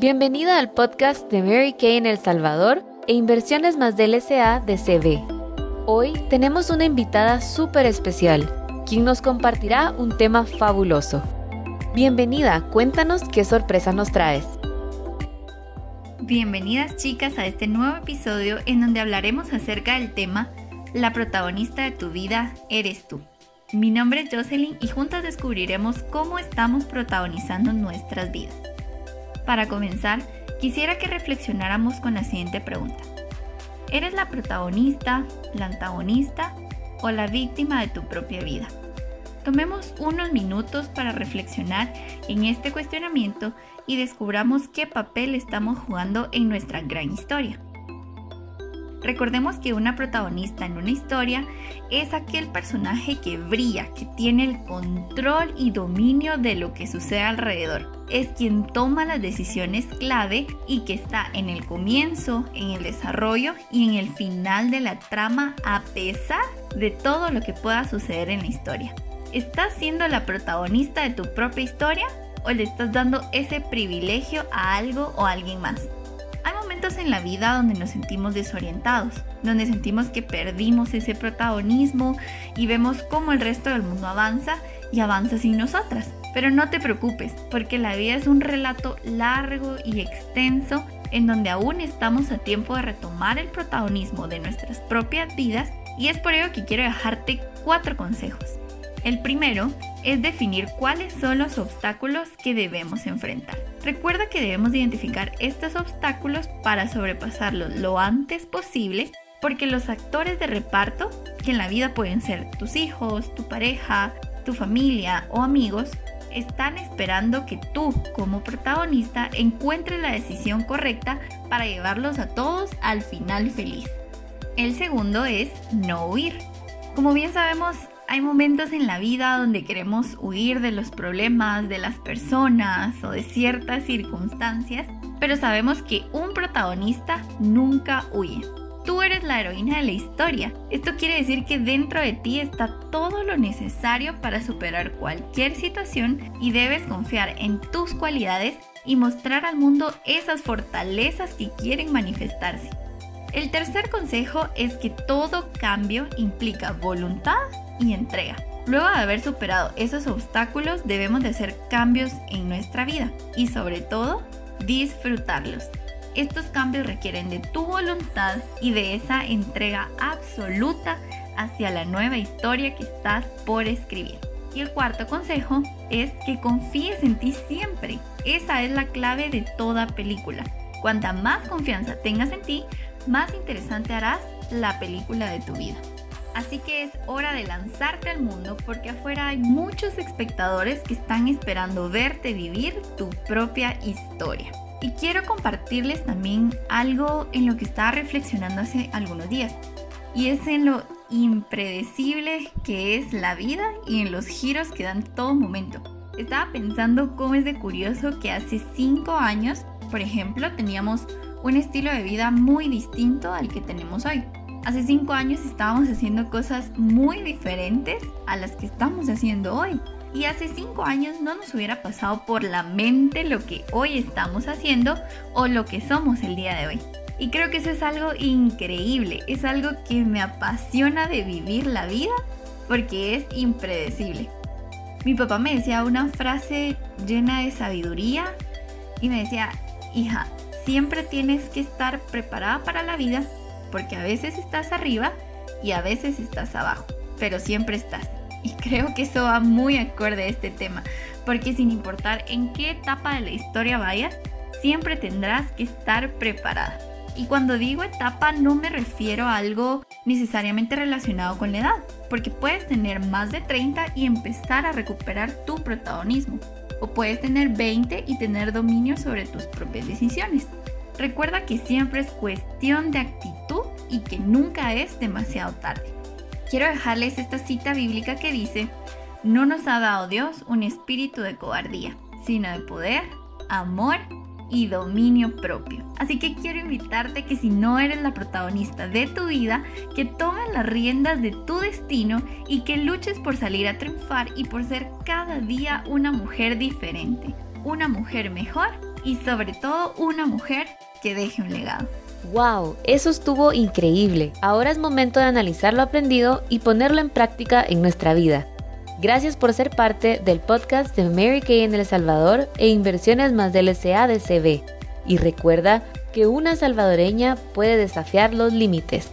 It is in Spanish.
Bienvenida al podcast de Mary Kay en El Salvador e Inversiones más del SA de CB. Hoy tenemos una invitada súper especial, quien nos compartirá un tema fabuloso. Bienvenida, cuéntanos qué sorpresa nos traes. Bienvenidas chicas a este nuevo episodio en donde hablaremos acerca del tema La protagonista de tu vida eres tú. Mi nombre es Jocelyn y juntas descubriremos cómo estamos protagonizando nuestras vidas. Para comenzar, quisiera que reflexionáramos con la siguiente pregunta. ¿Eres la protagonista, la antagonista o la víctima de tu propia vida? Tomemos unos minutos para reflexionar en este cuestionamiento y descubramos qué papel estamos jugando en nuestra gran historia. Recordemos que una protagonista en una historia es aquel personaje que brilla, que tiene el control y dominio de lo que sucede alrededor. Es quien toma las decisiones clave y que está en el comienzo, en el desarrollo y en el final de la trama a pesar de todo lo que pueda suceder en la historia. ¿Estás siendo la protagonista de tu propia historia o le estás dando ese privilegio a algo o a alguien más? En la vida donde nos sentimos desorientados, donde sentimos que perdimos ese protagonismo y vemos cómo el resto del mundo avanza y avanza sin nosotras. Pero no te preocupes, porque la vida es un relato largo y extenso en donde aún estamos a tiempo de retomar el protagonismo de nuestras propias vidas y es por ello que quiero dejarte cuatro consejos. El primero es definir cuáles son los obstáculos que debemos enfrentar. Recuerda que debemos identificar estos obstáculos para sobrepasarlos lo antes posible porque los actores de reparto, que en la vida pueden ser tus hijos, tu pareja, tu familia o amigos, están esperando que tú como protagonista encuentres la decisión correcta para llevarlos a todos al final feliz. El segundo es no huir. Como bien sabemos, hay momentos en la vida donde queremos huir de los problemas, de las personas o de ciertas circunstancias, pero sabemos que un protagonista nunca huye. Tú eres la heroína de la historia. Esto quiere decir que dentro de ti está todo lo necesario para superar cualquier situación y debes confiar en tus cualidades y mostrar al mundo esas fortalezas que quieren manifestarse. El tercer consejo es que todo cambio implica voluntad y entrega. Luego de haber superado esos obstáculos debemos de hacer cambios en nuestra vida y sobre todo disfrutarlos. Estos cambios requieren de tu voluntad y de esa entrega absoluta hacia la nueva historia que estás por escribir. Y el cuarto consejo es que confíes en ti siempre. Esa es la clave de toda película. Cuanta más confianza tengas en ti, más interesante harás la película de tu vida. Así que es hora de lanzarte al mundo porque afuera hay muchos espectadores que están esperando verte vivir tu propia historia. Y quiero compartirles también algo en lo que estaba reflexionando hace algunos días. Y es en lo impredecible que es la vida y en los giros que dan todo momento. Estaba pensando cómo es de curioso que hace 5 años, por ejemplo, teníamos un estilo de vida muy distinto al que tenemos hoy. Hace cinco años estábamos haciendo cosas muy diferentes a las que estamos haciendo hoy. Y hace cinco años no nos hubiera pasado por la mente lo que hoy estamos haciendo o lo que somos el día de hoy. Y creo que eso es algo increíble, es algo que me apasiona de vivir la vida porque es impredecible. Mi papá me decía una frase llena de sabiduría y me decía, hija, siempre tienes que estar preparada para la vida porque a veces estás arriba y a veces estás abajo, pero siempre estás. Y creo que eso va muy acorde a este tema, porque sin importar en qué etapa de la historia vayas, siempre tendrás que estar preparada. Y cuando digo etapa no me refiero a algo necesariamente relacionado con la edad, porque puedes tener más de 30 y empezar a recuperar tu protagonismo, o puedes tener 20 y tener dominio sobre tus propias decisiones. Recuerda que siempre es cuestión de actitud y que nunca es demasiado tarde. Quiero dejarles esta cita bíblica que dice, no nos ha dado Dios un espíritu de cobardía, sino de poder, amor y dominio propio. Así que quiero invitarte que si no eres la protagonista de tu vida, que tomes las riendas de tu destino y que luches por salir a triunfar y por ser cada día una mujer diferente, una mujer mejor y sobre todo una mujer que deje un legado. ¡Wow! Eso estuvo increíble. Ahora es momento de analizar lo aprendido y ponerlo en práctica en nuestra vida. Gracias por ser parte del podcast de Mary Kay en El Salvador e Inversiones más del SA de CB. Y recuerda que una salvadoreña puede desafiar los límites.